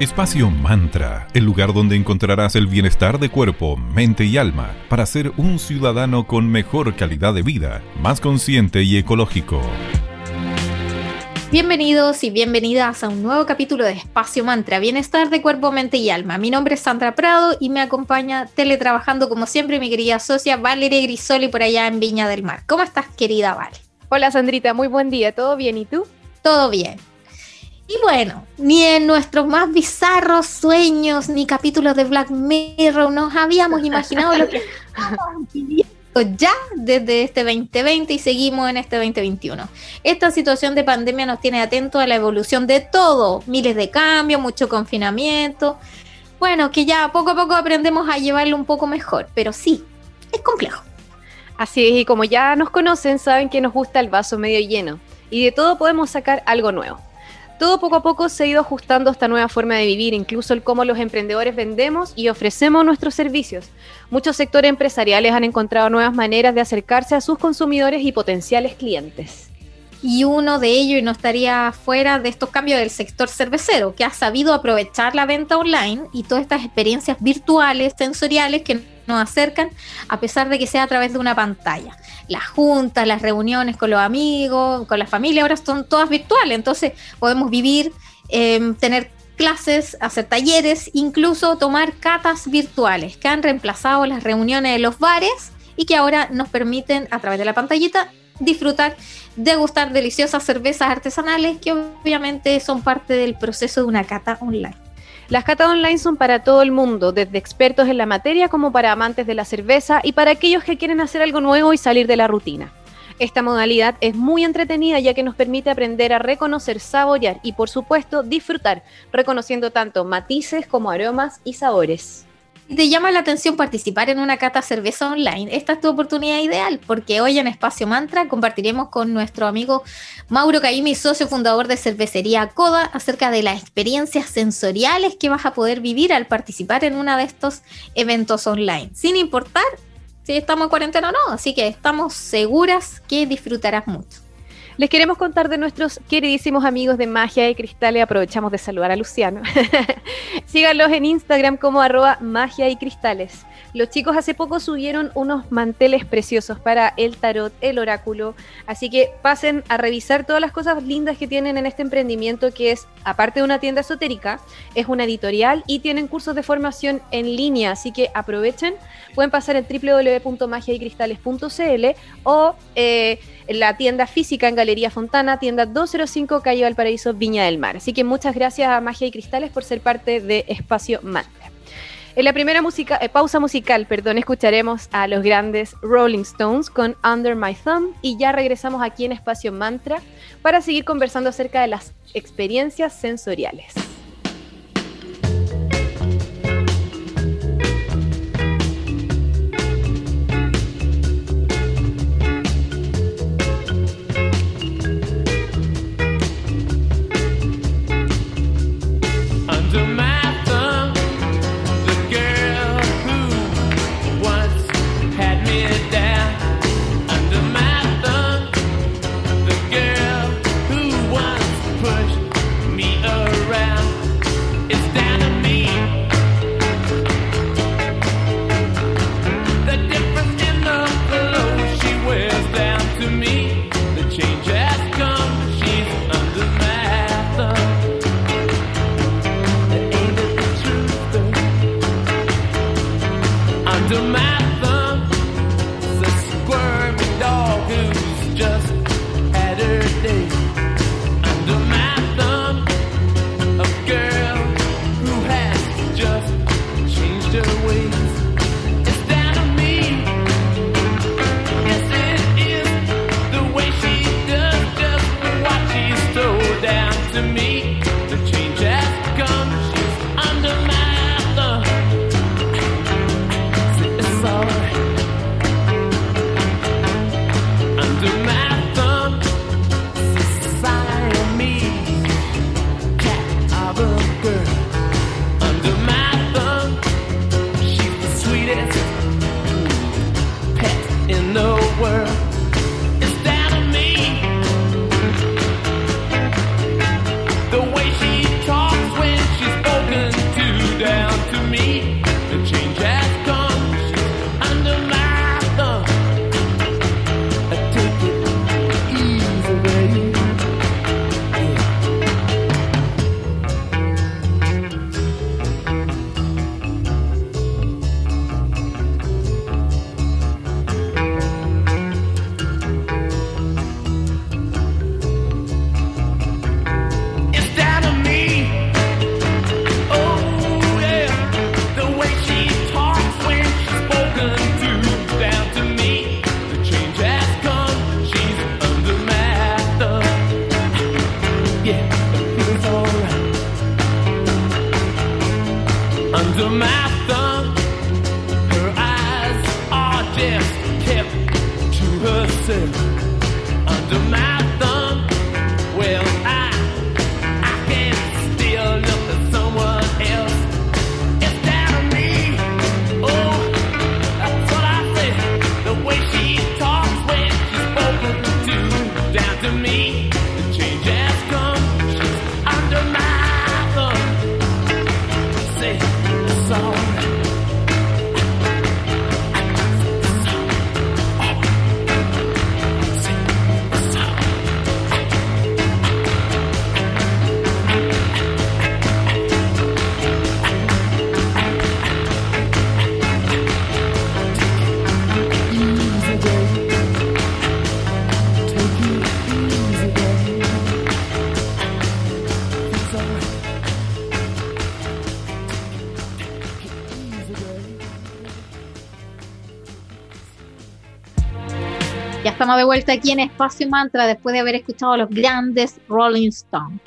Espacio Mantra, el lugar donde encontrarás el bienestar de cuerpo, mente y alma para ser un ciudadano con mejor calidad de vida, más consciente y ecológico. Bienvenidos y bienvenidas a un nuevo capítulo de Espacio Mantra, Bienestar de Cuerpo, Mente y Alma. Mi nombre es Sandra Prado y me acompaña teletrabajando como siempre mi querida socia Valeria Grisoli por allá en Viña del Mar. ¿Cómo estás querida Vale? Hola Sandrita, muy buen día, ¿todo bien? ¿Y tú? Todo bien. Y bueno, ni en nuestros más bizarros sueños ni capítulos de Black Mirror nos habíamos imaginado lo que ya desde este 2020 y seguimos en este 2021. Esta situación de pandemia nos tiene atentos a la evolución de todo, miles de cambios, mucho confinamiento. Bueno, que ya poco a poco aprendemos a llevarlo un poco mejor, pero sí, es complejo. Así es, y como ya nos conocen, saben que nos gusta el vaso medio lleno y de todo podemos sacar algo nuevo. Todo poco a poco se ha ido ajustando a esta nueva forma de vivir, incluso el cómo los emprendedores vendemos y ofrecemos nuestros servicios. Muchos sectores empresariales han encontrado nuevas maneras de acercarse a sus consumidores y potenciales clientes. Y uno de ellos, y no estaría fuera de estos cambios del sector cervecero, que ha sabido aprovechar la venta online y todas estas experiencias virtuales, sensoriales que nos acercan, a pesar de que sea a través de una pantalla las juntas, las reuniones con los amigos, con la familia, ahora son todas virtuales, entonces podemos vivir, em, tener clases, hacer talleres, incluso tomar catas virtuales que han reemplazado las reuniones de los bares y que ahora nos permiten a través de la pantallita disfrutar, degustar deliciosas cervezas artesanales que obviamente son parte del proceso de una cata online. Las catas online son para todo el mundo, desde expertos en la materia como para amantes de la cerveza y para aquellos que quieren hacer algo nuevo y salir de la rutina. Esta modalidad es muy entretenida ya que nos permite aprender a reconocer, saborear y por supuesto disfrutar, reconociendo tanto matices como aromas y sabores te llama la atención participar en una cata cerveza online, esta es tu oportunidad ideal, porque hoy en Espacio Mantra compartiremos con nuestro amigo Mauro Caimi, socio fundador de cervecería Coda, acerca de las experiencias sensoriales que vas a poder vivir al participar en uno de estos eventos online, sin importar si estamos en cuarentena o no, así que estamos seguras que disfrutarás mucho. Les queremos contar de nuestros queridísimos amigos de Magia y Cristales. Aprovechamos de saludar a Luciano. Síganlos en Instagram como arroba magia y cristales. Los chicos hace poco subieron unos manteles preciosos para el tarot, el oráculo. Así que pasen a revisar todas las cosas lindas que tienen en este emprendimiento que es, aparte de una tienda esotérica, es una editorial y tienen cursos de formación en línea. Así que aprovechen. Pueden pasar en www.magiaycristales.cl o eh, la tienda física en Galería Fontana, tienda 205 Calle Valparaíso, Viña del Mar. Así que muchas gracias a Magia y Cristales por ser parte de Espacio Mantra. En la primera música, eh, pausa musical, perdón, escucharemos a los grandes Rolling Stones con Under My Thumb y ya regresamos aquí en Espacio Mantra para seguir conversando acerca de las experiencias sensoriales. Estamos de vuelta aquí en Espacio Mantra después de haber escuchado los grandes Rolling Stones.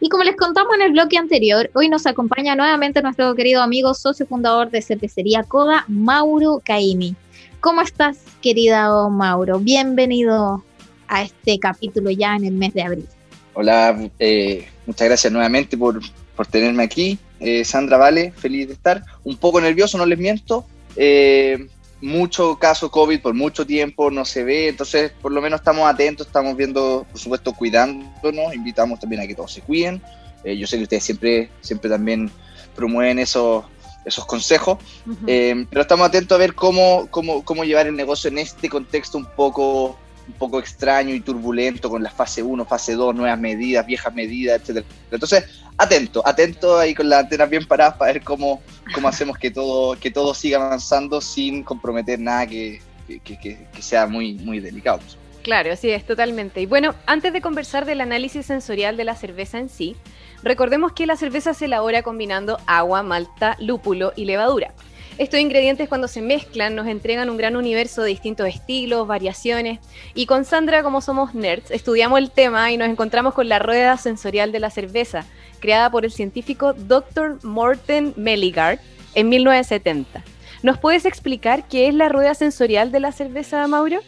Y como les contamos en el bloque anterior, hoy nos acompaña nuevamente nuestro querido amigo, socio fundador de Cervecería Coda, Mauro Caimi. ¿Cómo estás, querido Mauro? Bienvenido a este capítulo ya en el mes de abril. Hola, eh, muchas gracias nuevamente por, por tenerme aquí. Eh, Sandra Vale, feliz de estar. Un poco nervioso, no les miento. Eh, mucho caso COVID por mucho tiempo, no se ve, entonces por lo menos estamos atentos, estamos viendo, por supuesto, cuidándonos, invitamos también a que todos se cuiden. Eh, yo sé que ustedes siempre, siempre también promueven esos, esos consejos, eh, pero estamos atentos a ver cómo, cómo, cómo llevar el negocio en este contexto un poco un poco extraño y turbulento con la fase 1, fase 2, nuevas medidas, viejas medidas, etcétera. Entonces, atento, atento ahí con las antenas bien paradas para ver cómo, cómo hacemos que todo, que todo siga avanzando sin comprometer nada que, que, sea muy, muy delicado. Claro, así es, totalmente. Y bueno, antes de conversar del análisis sensorial de la cerveza en sí, recordemos que la cerveza se elabora combinando agua, malta, lúpulo y levadura. Estos ingredientes cuando se mezclan nos entregan un gran universo de distintos estilos, variaciones. Y con Sandra, como somos nerds, estudiamos el tema y nos encontramos con la rueda sensorial de la cerveza, creada por el científico Dr. Morten Melligard en 1970. ¿Nos puedes explicar qué es la rueda sensorial de la cerveza, Mauro?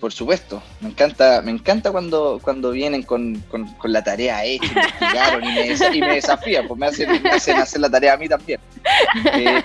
Por supuesto, me encanta, me encanta cuando, cuando vienen con, la tarea hecha, y me, desafían, pues me hacen, hacer la tarea a mí también. Eh,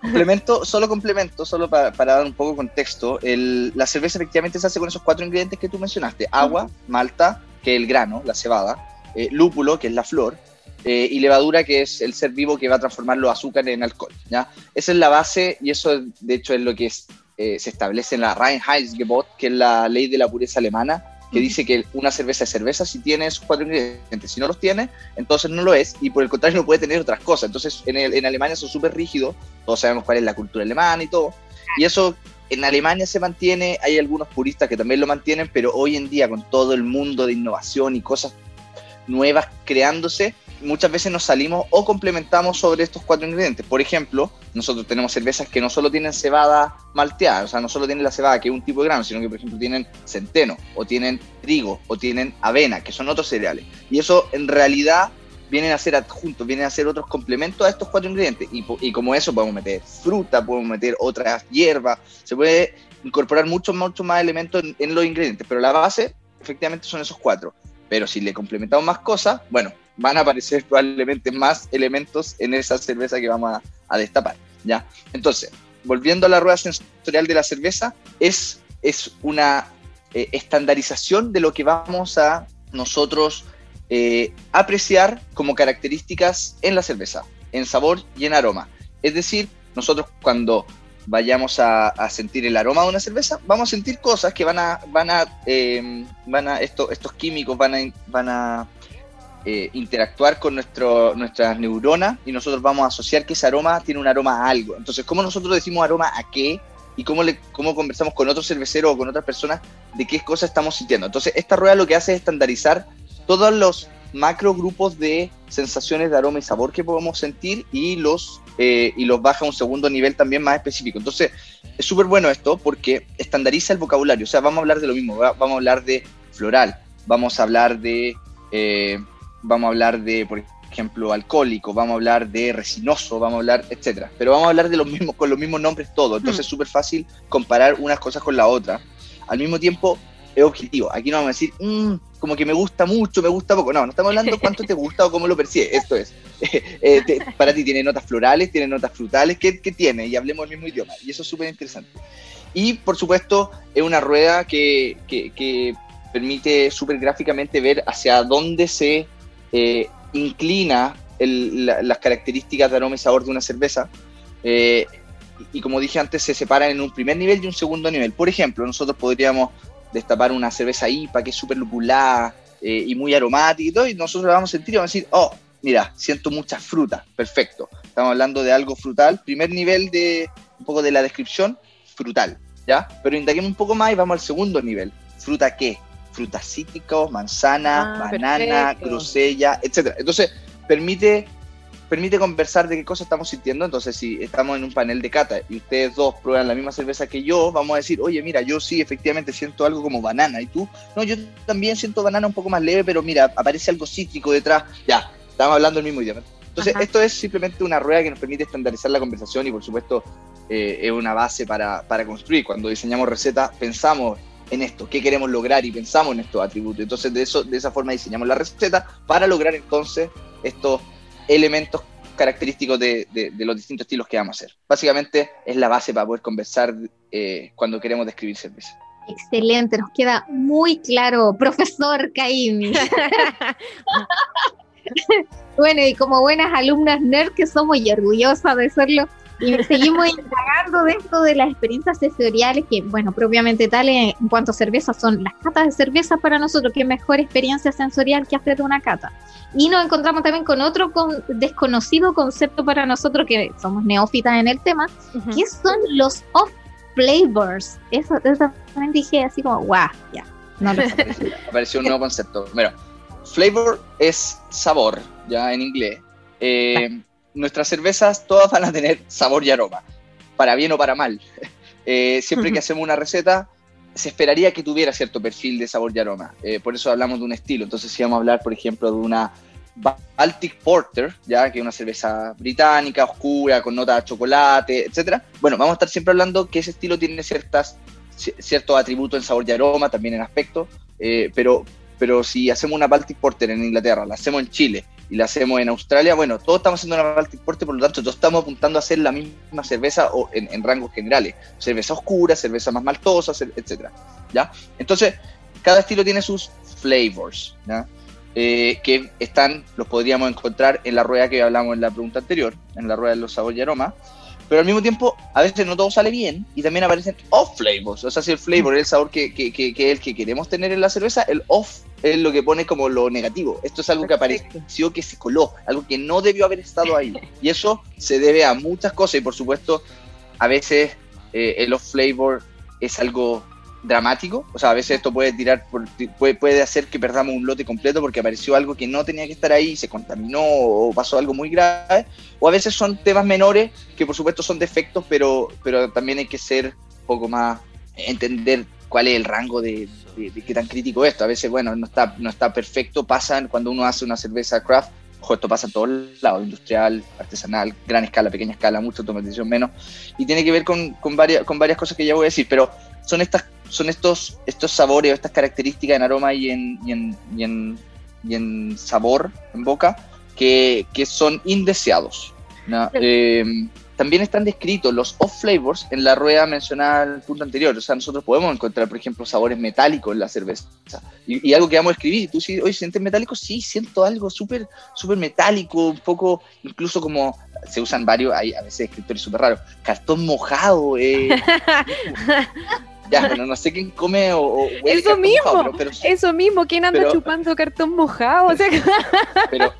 complemento, solo complemento, solo para, dar un poco de contexto, la cerveza efectivamente se hace con esos cuatro ingredientes que tú mencionaste, agua, malta, que es el grano, la cebada, eh, lúpulo, que es la flor, eh, y levadura, que es el ser vivo que va a transformar los azúcares en alcohol. ¿ya? Esa es la base y eso de hecho es lo que es eh, se establece en la Reinheitsgebot, que es la ley de la pureza alemana, que dice que una cerveza es cerveza si tiene esos cuatro ingredientes. Si no los tiene, entonces no lo es, y por el contrario no puede tener otras cosas. Entonces en, en Alemania son súper rígidos, todos sabemos cuál es la cultura alemana y todo, y eso en Alemania se mantiene, hay algunos puristas que también lo mantienen, pero hoy en día con todo el mundo de innovación y cosas nuevas creándose, muchas veces nos salimos o complementamos sobre estos cuatro ingredientes. Por ejemplo, nosotros tenemos cervezas que no solo tienen cebada malteada, o sea, no solo tienen la cebada, que es un tipo de grano, sino que, por ejemplo, tienen centeno, o tienen trigo, o tienen avena, que son otros cereales. Y eso en realidad vienen a ser adjuntos, vienen a ser otros complementos a estos cuatro ingredientes. Y, como eso podemos meter fruta, podemos meter otras hierbas, se puede incorporar muchos, muchos más elementos en los ingredientes, pero la base efectivamente son esos cuatro. Pero si le complementamos más cosas, bueno, van a aparecer probablemente más elementos en esa cerveza que vamos a, destapar. ¿ya? Entonces, volviendo a la rueda sensorial de la cerveza, es, es una eh, estandarización de lo que vamos a nosotros eh, apreciar como características en la cerveza, en sabor y en aroma. Es decir, nosotros cuando vayamos a, sentir el aroma de una cerveza, vamos a sentir cosas que van a, van a, eh, van a estos químicos van a, van a eh, interactuar con nuestro, nuestras neuronas y nosotros vamos a asociar que ese aroma tiene un aroma a algo. Entonces, ¿cómo nosotros decimos aroma a qué? Y cómo, le, cómo conversamos con otros cerveceros o con otras personas de qué cosas estamos sintiendo. Entonces, esta rueda lo que hace es estandarizar todos los macro grupos de sensaciones de aroma y sabor que podemos sentir y los, eh, y los baja a un segundo nivel también más específico. Entonces, es súper bueno esto porque estandariza el vocabulario. O sea, vamos a hablar de lo mismo. Vamos a hablar de floral, vamos a hablar de... Eh, vamos a hablar de, por ejemplo, alcohólico, vamos a hablar de resinoso, vamos a hablar, etcétera. Pero vamos a hablar de los mismos, con los mismos nombres todos. Entonces es súper fácil comparar unas cosas con la otra. Al mismo tiempo, es objetivo. Aquí no vamos a decir, "Mm, como que me gusta mucho, me gusta poco. No, no estamos hablando cuánto te gusta o cómo lo percibes. Esto es, eh, te- para ti tiene notas florales, tiene notas frutales, ¿qué, qué tiene? Y hablemos el mismo idioma. Y eso es súper interesante. Y por supuesto, es una rueda que, que- que permite súper gráficamente ver hacia dónde se eh, inclina el- la- las características de aroma y sabor de una cerveza. Eh, y, y como dije antes, se separan en un primer nivel y un segundo nivel. Por ejemplo, nosotros podríamos destapar una cerveza IPA que es súper lupulada eh, y muy aromática y todo, y nosotros la vamos a sentir y vamos a decir, oh, mira, siento mucha fruta, perfecto. Estamos hablando de algo frutal, primer nivel de un poco de la descripción, frutal, ¿ya? Pero indaguemos un poco más y vamos al segundo nivel. ¿Fruta qué? Frutas cítricos, manzana, Ah, banana, perfecto. grosella, etcétera. Entonces, permite permite conversar de qué cosas estamos sintiendo. Entonces, si estamos en un panel de cata y ustedes dos prueban la misma cerveza que yo, vamos a decir, oye, mira, yo sí efectivamente siento algo como banana. Y tú, no, yo también siento banana un poco más leve, pero mira, aparece algo cítrico detrás. Ya, estamos hablando el mismo idioma. Entonces, Ajá. esto es simplemente una rueda que nos permite estandarizar la conversación y, por supuesto, eh, es una base para, para construir. Cuando diseñamos recetas, pensamos en esto, qué queremos lograr y pensamos en estos atributos. Entonces, de, eso, de esa forma diseñamos la receta para lograr entonces estos elementos característicos de, de- de los distintos estilos que vamos a hacer. Básicamente es la base para poder conversar eh, cuando queremos describir cerveza. Excelente, nos queda muy claro, profesor Caimi. bueno, y como buenas alumnas nerd que somos y orgullosas de serlo, y seguimos indagando de esto de las experiencias sensoriales, que, bueno, propiamente tal en, cuanto a cerveza son las catas de cerveza para nosotros, qué mejor experiencia sensorial que hacer una cata. Y nos encontramos también con otro con- desconocido concepto para nosotros que somos neófitas en el tema, Ujú. ¿Qué son los off flavors? Eso, eso también dije así como, guau, ya. No lo. Apareció, un nuevo concepto. Bueno, flavor es sabor, ya en inglés. Eh, nuestras cervezas todas van a tener sabor y aroma, para bien o para mal. Eh, siempre que hacemos una receta, se esperaría que tuviera cierto perfil de sabor y aroma. Eh, por eso hablamos de un estilo. Entonces, si vamos a hablar, por ejemplo, de una Baltic Porter, ya que es una cerveza británica, oscura, con nota de chocolate, etcétera. Bueno, vamos a estar siempre hablando que ese estilo tiene ciertas, ci- ciertos atributos en sabor y aroma, también en aspecto, eh, pero, pero si hacemos una Baltic Porter en Inglaterra, la hacemos en Chile y la hacemos en Australia, bueno, todos estamos haciendo una Baltic Porter, por lo tanto, todos estamos apuntando a hacer la misma cerveza o en, rangos generales. Cerveza oscura, cerveza más maltosa, etcétera. ¿Ya? Entonces, cada estilo tiene sus flavors, ¿ya? Eh, que están, los podríamos encontrar en la rueda que hablamos en la pregunta anterior, en la rueda de los sabores y aromas, pero al mismo tiempo a veces no todo sale bien y también aparecen off flavors, o sea, si el flavor es el sabor que, que, el que queremos tener en la cerveza, el off es lo que pone como lo negativo. Esto es algo que Perfecto. apareció, que se coló, algo que no debió haber estado ahí. Y eso se debe a muchas cosas y por supuesto a veces eh, el off flavor es algo dramático, o sea, a veces esto puede tirar, por- puede, puede hacer que perdamos un lote completo porque apareció algo que no tenía que estar ahí, se contaminó o pasó algo muy grave, o a veces son temas menores que por supuesto son defectos, pero, pero también hay que ser un poco más, entender cuál es el rango de, de- de qué tan crítico es esto. A veces, bueno, no está, no está perfecto, pasan cuando uno hace una cerveza craft, ojo, esto pasa en todos lados, industrial, artesanal, gran escala, pequeña escala, mucha automatización menos, y tiene que ver con, con, varias, con varias cosas que ya voy a decir, pero son estas son estos, estos sabores o estas características en aroma y en, y en, y en, y en sabor, en boca, que, que son indeseados. ¿no? Eh, también están descritos los off flavors en la rueda mencionada en el punto anterior. O sea, nosotros podemos encontrar, por ejemplo, sabores metálicos en la cerveza. Y, y algo que vamos a escribir. ¿Tú sí, hoy sientes metálico? Sí, siento algo súper súper metálico, un poco, incluso como se usan varios, hay a veces escritores súper raros. Cartón mojado. Eh, ya, bueno, no sé quién come o, o Eso mismo, mojado, pero, pero, Eso mismo, ¿quién anda Pero- chupando cartón mojado? O sea, pero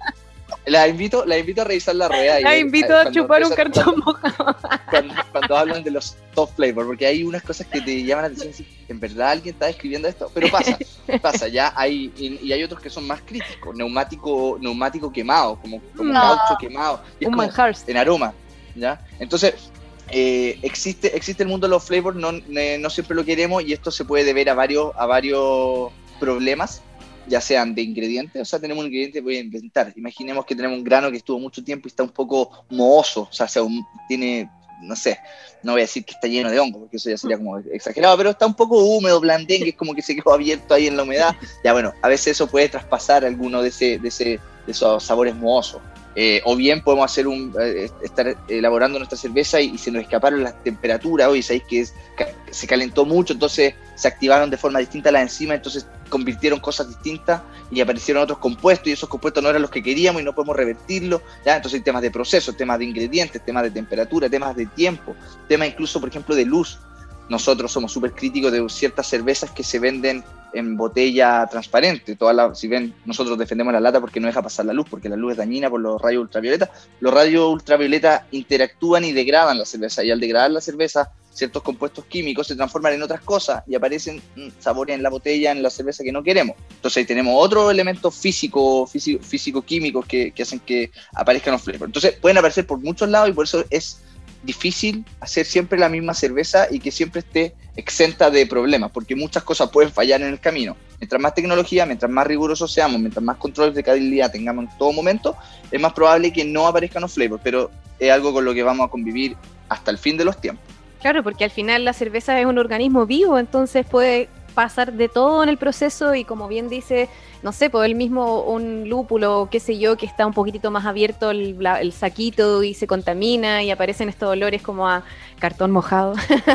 la invito, la invito a revisar la rueda. la invito eh, a chupar un cartón mojado. cuando, cuando hablan de los top flavor, porque hay unas cosas que te llaman la atención, en verdad alguien está escribiendo esto, pero pasa, pasa, ya hay, y, y hay otros que son más críticos, neumático, neumático quemado, como, como No. caucho quemado, y es Un como manjar. en aroma, ¿ya? Entonces, eh, existe, existe el mundo de los flavors, no, ne- no siempre lo queremos, y esto se puede deber a varios, a varios problemas ya sean de ingredientes, o sea, tenemos un ingrediente voy a inventar. Imaginemos que tenemos un grano que estuvo mucho tiempo y está un poco mohoso, o sea, tiene, no sé, no voy a decir que está lleno de hongo, porque eso ya sería como exagerado, pero está un poco húmedo, blandengue, es como que se quedó abierto ahí en la humedad. Ya bueno, a veces eso puede traspasar alguno de, ese, de, ese, de esos sabores mohosos. Eh, o bien podemos hacer un, eh, estar elaborando nuestra cerveza y, se nos escaparon las temperaturas, hoy sabéis que, se calentó mucho, entonces se activaron de forma distinta las enzimas, entonces convirtieron cosas distintas y aparecieron otros compuestos y esos compuestos no eran los que queríamos y no podemos revertirlo, ¿ya? entonces hay temas de proceso, temas de ingredientes, temas de temperatura, temas de tiempo, temas incluso, por ejemplo, de luz. Nosotros somos súper críticos de ciertas cervezas que se venden en botella transparente. Toda la, si ven, nosotros defendemos la lata porque no deja pasar la luz, porque la luz es dañina por los rayos ultravioleta. Los rayos ultravioleta interactúan y degradan la cerveza, y al degradar la cerveza, ciertos compuestos químicos se transforman en otras cosas y aparecen mm, sabores en la botella, en la cerveza que no queremos. Entonces ahí tenemos otros elementos físicos, físico-químicos que, que hacen que aparezcan los flavors. Entonces pueden aparecer por muchos lados y por eso es difícil hacer siempre la misma cerveza y que siempre esté exenta de problemas, porque muchas cosas pueden fallar en el camino. Mientras más tecnología, mientras más rigurosos seamos, mientras más controles de calidad tengamos en todo momento, es más probable que no aparezcan los flavors, pero es algo con lo que vamos a convivir hasta el fin de los tiempos. Claro, porque al final la cerveza es un organismo vivo, entonces puede pasar de todo en el proceso y como bien dice, no sé, pues el mismo un lúpulo, qué sé yo, que está un poquitito más abierto el, saquito y se contamina y aparecen estos olores como a cartón mojado.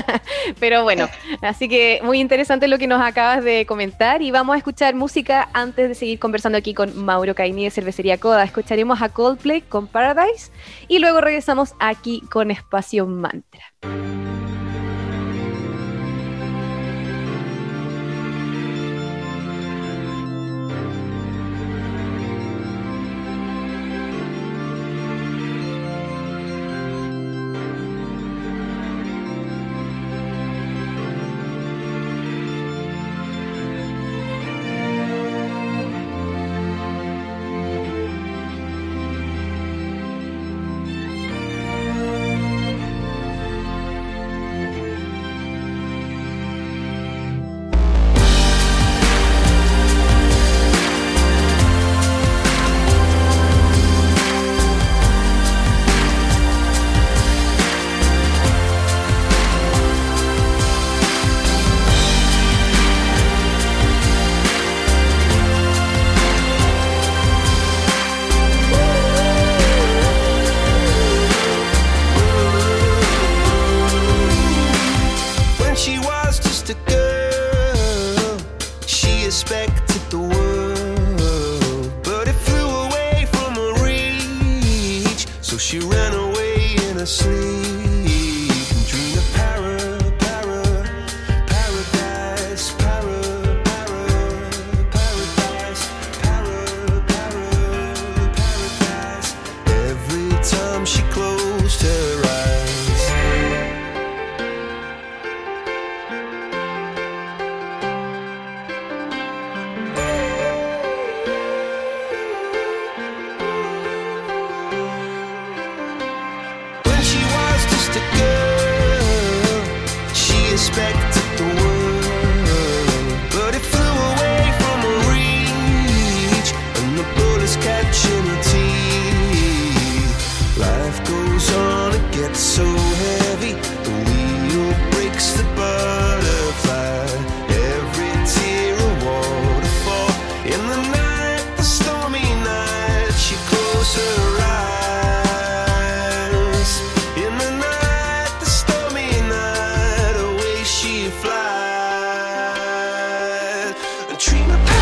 Pero bueno, así que muy interesante lo que nos acabas de comentar y vamos a escuchar música antes de seguir conversando aquí con Mauro Caini de Cervecería Coda. Escucharemos a Coldplay con Paradise y luego regresamos aquí con Espacio Mantra. dream about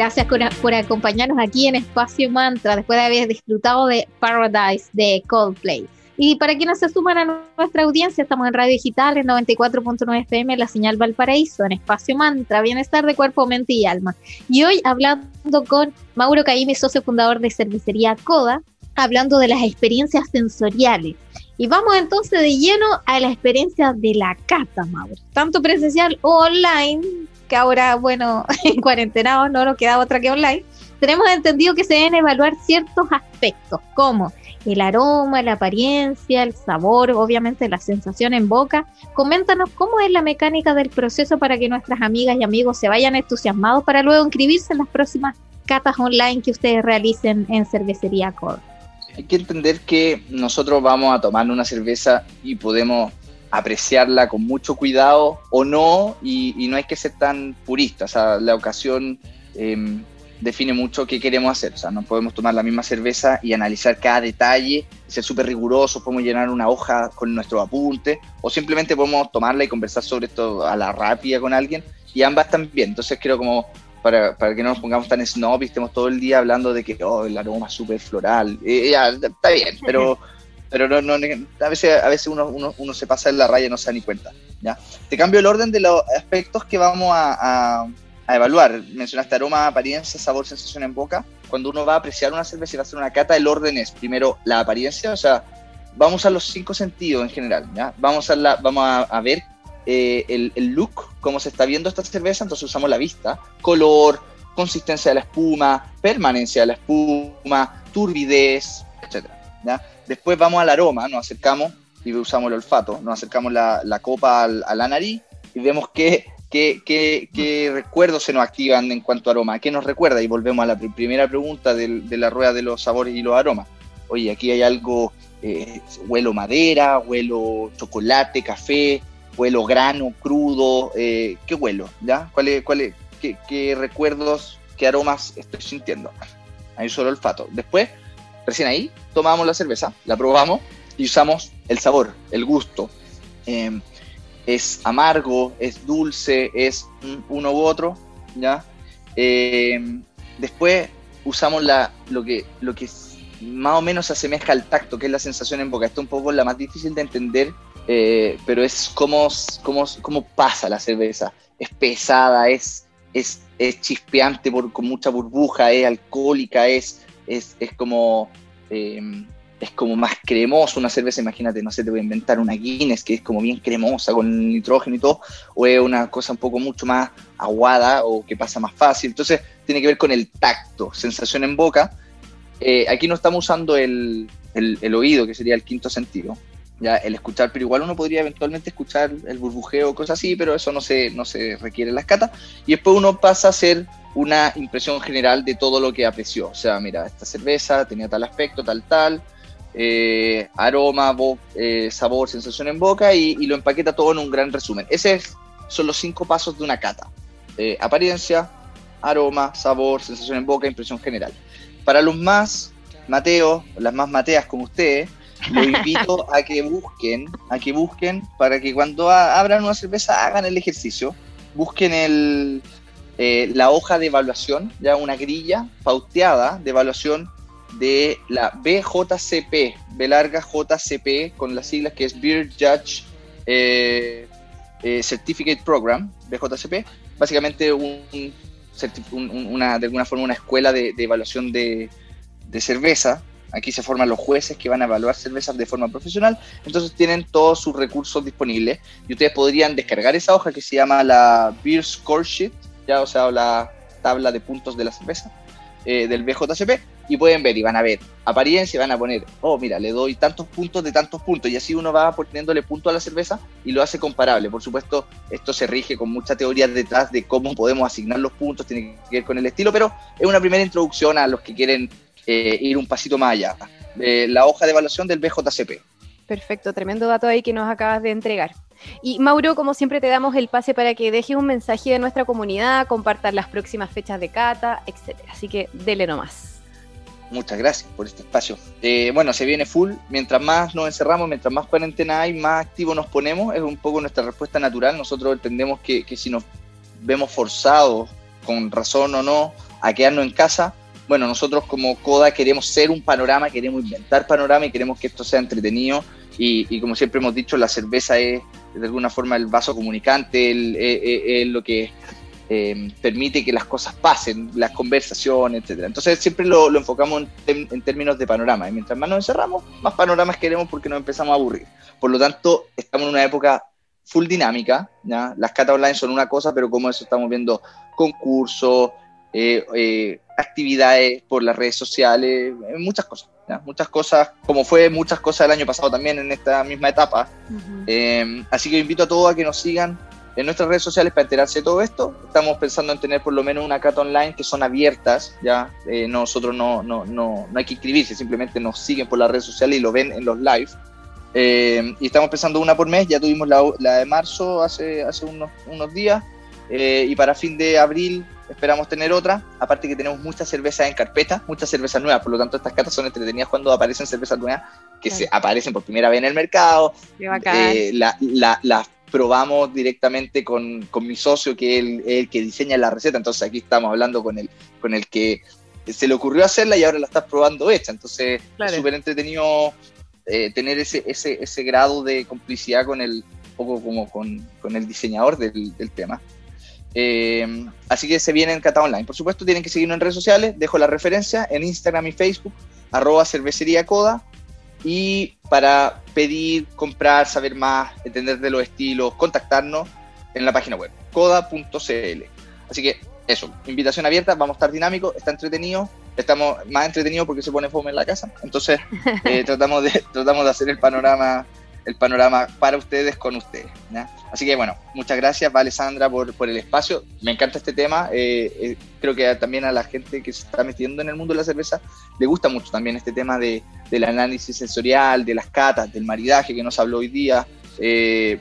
Gracias por, acompañarnos aquí en Espacio Mantra después de haber disfrutado de Paradise de Coldplay. Y para quienes se suman a nuestra audiencia, estamos en Radio Digital en 94.9 FM, la señal Valparaíso, en Espacio Mantra, Bienestar de Cuerpo, Mente y Alma. Y hoy hablando con Mauro Caimi, socio fundador de Cervecería Coda, hablando de las experiencias sensoriales. Y vamos entonces de lleno a la experiencia de la cata, Mauro. Tanto presencial o online, que ahora, bueno, en cuarentena no nos queda otra que online, tenemos entendido que se deben evaluar ciertos aspectos, como el aroma, la apariencia, el sabor, obviamente la sensación en boca. Coméntanos cómo es la mecánica del proceso para que nuestras amigas y amigos se vayan entusiasmados para luego inscribirse en las próximas catas online que ustedes realicen en Cervecería Core. Hay que entender que nosotros vamos a tomar una cerveza y podemos apreciarla con mucho cuidado o no, y, no hay que ser tan purista. O la ocasión em, define mucho qué queremos hacer. No podemos tomar la misma cerveza y analizar cada detalle, ser súper rigurosos, podemos llenar una hoja con nuestro apunte, o simplemente podemos tomarla y conversar sobre esto a la rápida con alguien, y ambas bien. Entonces creo como para, para que no nos pongamos tan snob y estemos todo el día hablando de que oh, el aroma es súper floral. ya, está bien, pero pero no, no, a veces, a veces uno, uno, uno, se pasa en la raya y no se da ni cuenta. ¿ya? Te cambio el orden de los aspectos que vamos a, a, evaluar. Mencionaste aroma, apariencia, sabor, sensación en boca. Cuando uno va a apreciar una cerveza y va a hacer una cata, el orden es primero la apariencia, o sea, vamos a los cinco sentidos en general. ¿ya? Vamos, a, la, vamos a, ver eh, el, el, look, cómo se está viendo esta cerveza, entonces usamos la vista, color, consistencia de la espuma, permanencia de la espuma, turbidez, etc. ¿ya? Después vamos al aroma, nos acercamos y usamos el olfato, nos acercamos la, copa a la nariz y vemos qué, recuerdos se nos activan en cuanto a aroma, qué nos recuerda y volvemos a la primera pregunta de, la rueda de los sabores y los aromas. Oye, aquí hay algo, eh, huelo madera, huelo chocolate, café, huelo grano, crudo, eh, ¿qué huelo? ¿Ya? ¿Cuál cuál qué, qué, recuerdos, qué aromas estoy sintiendo? Ahí solo olfato. Después Recién ahí tomamos la cerveza, la probamos y usamos el sabor, el gusto. Em, es amargo, es dulce, es uno u otro, ¿ya? Em, después usamos la, lo, que, lo que más o menos se asemeja al tacto, que es la sensación en boca. Esto es un poco la más difícil de entender, eh, pero es cómo, cómo, cómo, pasa la cerveza. Es pesada, es, es, es chispeante por, con mucha burbuja, es alcohólica, es, es, como, em, es como más cremoso una cerveza, imagínate, no sé, te voy a inventar una Guinness que es como bien cremosa con nitrógeno y todo, o es una cosa un poco mucho más aguada o que pasa más fácil. Entonces tiene que ver con el tacto, sensación en boca. Eh, aquí no estamos usando el, el, oído, que sería el quinto sentido, ya el escuchar, pero igual uno podría eventualmente escuchar el burbujeo o cosas así, pero eso no se, no se requiere en las catas. Y después uno pasa a hacer una impresión general de todo lo que apreció. O sea, mira, esta cerveza tenía tal aspecto, tal, tal, eh, aroma, eh, sabor, sensación en boca y, lo empaqueta todo en un gran resumen. Esos son los cinco pasos de una cata. Eh, apariencia, aroma, sabor, sensación en boca, impresión general. Para los más Mateos, las más mateas como ustedes, los invito a que busquen, a que busquen para que cuando abran una cerveza hagan el ejercicio, busquen el, eh, la hoja de evaluación, ya una grilla pauteada de evaluación de la BJCP, B larga JCP, con las siglas que es Beer Judge eh, eh, Certificate Program, BJCP, básicamente un, una, de alguna forma una escuela de, evaluación de, de, cerveza. Aquí se forman los jueces que van a evaluar cervezas de forma profesional, entonces tienen todos sus recursos disponibles. Y ustedes podrían descargar esa hoja que se llama la Beer Score Sheet o sea, la tabla de puntos de la cerveza eh, del BJCP, y pueden ver y van a ver apariencia, van a poner, oh, mira, le doy tantos puntos de tantos puntos, y así uno va poniéndole punto a la cerveza y lo hace comparable. Por supuesto, esto se rige con mucha teoría detrás de cómo podemos asignar los puntos, tiene que ver con el estilo, pero es una primera introducción a los que quieren eh, ir un pasito más allá. Eh, la hoja de evaluación del BJCP. Perfecto, tremendo dato ahí que nos acabas de entregar. Y Mauro, como siempre, te damos el pase para que dejes un mensaje de nuestra comunidad, compartas las próximas fechas de cata, etc. Así que dele nomás. Muchas gracias por este espacio. Eh, bueno, se viene full. Mientras más nos encerramos, mientras más cuarentena hay, más activo nos ponemos. Es un poco nuestra respuesta natural. Nosotros entendemos que, que si nos vemos forzados, con razón o no, a quedarnos en casa. Bueno, nosotros como CODA queremos ser un panorama, queremos inventar panorama y queremos que esto sea entretenido. Y, como siempre hemos dicho, la cerveza es de alguna forma el vaso comunicante, es lo que eh, permite que las cosas pasen, las conversaciones, etcétera. Entonces siempre lo, enfocamos en, términos de panorama. Y mientras más nos encerramos, más panoramas queremos porque nos empezamos a aburrir. Por lo tanto, estamos en una época full dinámica. ¿ya? Las catas online son una cosa, pero como eso estamos viendo concursos, eh, eh, actividades por las redes sociales, muchas cosas. Muchas cosas, como fue muchas cosas el año pasado también en esta misma etapa. así que invito a todos a que nos sigan en nuestras redes sociales para enterarse de todo esto. Estamos pensando en tener por lo menos una cata online que son abiertas, ya eh, nosotros no, no, no, no, hay que inscribirse, simplemente nos siguen por las redes sociales y lo ven en los live. Eh, y estamos pensando una por mes, ya tuvimos la, la de marzo hace, hace unos, unos días eh, y para fin de abril esperamos tener otra, aparte que tenemos muchas cervezas en carpeta, muchas cervezas nuevas, por lo tanto estas catas son entretenidas cuando aparecen cervezas nuevas que se aparecen por primera vez en el mercado, la, la, las probamos directamente con, con mi socio, que es el, que diseña la receta. Entonces aquí estamos hablando con el, con el que se le ocurrió hacerla y ahora la estás probando hecha. Entonces es súper entretenido eh, tener ese, ese, ese, grado de complicidad con el, poco como con, con el diseñador del, del tema. Eh, así que se viene en Cata Online. Por supuesto, tienen que seguirnos en redes sociales. Dejo la referencia en Instagram y Facebook, arroba cervecería coda y para pedir, comprar, saber más, entender de los estilos, contactarnos en la página web, coda.cl. Así que eso, invitación abierta, vamos a estar dinámicos, está entretenido, estamos más entretenidos porque se pone fome en la casa, entonces eh, tratamos, de, tratamos de hacer el panorama el panorama para ustedes con ustedes. Así que bueno, muchas gracias, vale Sandra, por, por el espacio. Me encanta este tema. Eh, eh, creo que también a la gente que se está metiendo en el mundo de la cerveza le gusta mucho también este tema de, del análisis sensorial, de las catas, del maridaje que nos habló hoy día. Eh,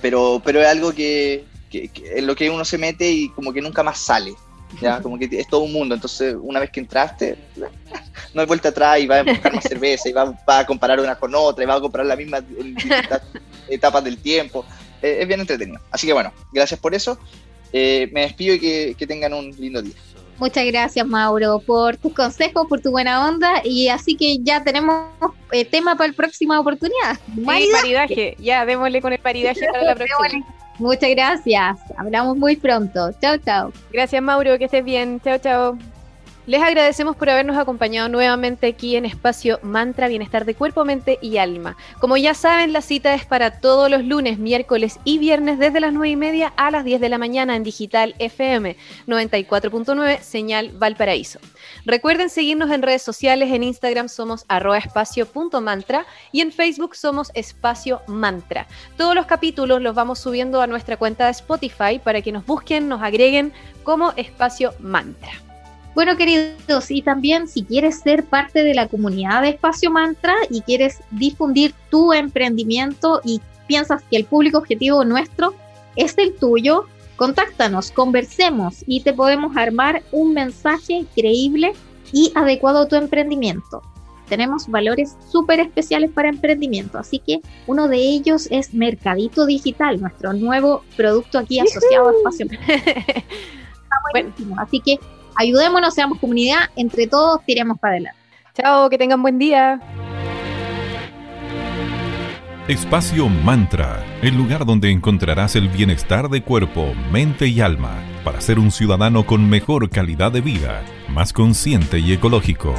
pero, pero es algo que, que, en lo que uno se mete y como que nunca más sale. ¿Ya? Como que es todo un mundo. Entonces, una vez que entraste, no hay vuelta atrás y va a buscar más cerveza y va, a comparar una con otra y va a comparar la misma en distintas etapas del tiempo. Eh, es bien entretenido. Así que bueno, gracias por eso. Eh, me despido y que, que tengan un lindo día. Muchas gracias, Mauro, por tus consejos, por tu buena onda. Y así que ya tenemos eh, tema para la próxima oportunidad. Maridaje. Ya, démosle con el maridaje para la próxima. Muchas gracias. Hablamos muy pronto. Chao, chao. Gracias, Mauro. Que estés bien. Chao, chao. Les agradecemos por habernos acompañado nuevamente aquí en Espacio Mantra Bienestar de Cuerpo, Mente y Alma. Como ya saben, la cita es para todos los lunes, miércoles y viernes desde las 9 y media a las 10 de la mañana en Digital FM 94.9, señal Valparaíso. Recuerden seguirnos en redes sociales, en Instagram somos arroba espacio.mantra y en Facebook somos espacio mantra. Todos los capítulos los vamos subiendo a nuestra cuenta de Spotify para que nos busquen, nos agreguen como espacio mantra. Bueno, queridos, y también si quieres ser parte de la comunidad de Espacio Mantra y quieres difundir tu emprendimiento y piensas que el público objetivo nuestro es el tuyo, contáctanos, conversemos y te podemos armar un mensaje creíble y adecuado a tu emprendimiento. Tenemos valores súper especiales para emprendimiento, así que uno de ellos es Mercadito Digital, nuestro nuevo producto aquí asociado a Espacio. Está buenísimo, así que ayudémonos, seamos comunidad, entre todos tiremos para adelante. Chao, que tengan buen día. Espacio Mantra, el lugar donde encontrarás el bienestar de cuerpo, mente y alma para ser un ciudadano con mejor calidad de vida, más consciente y ecológico.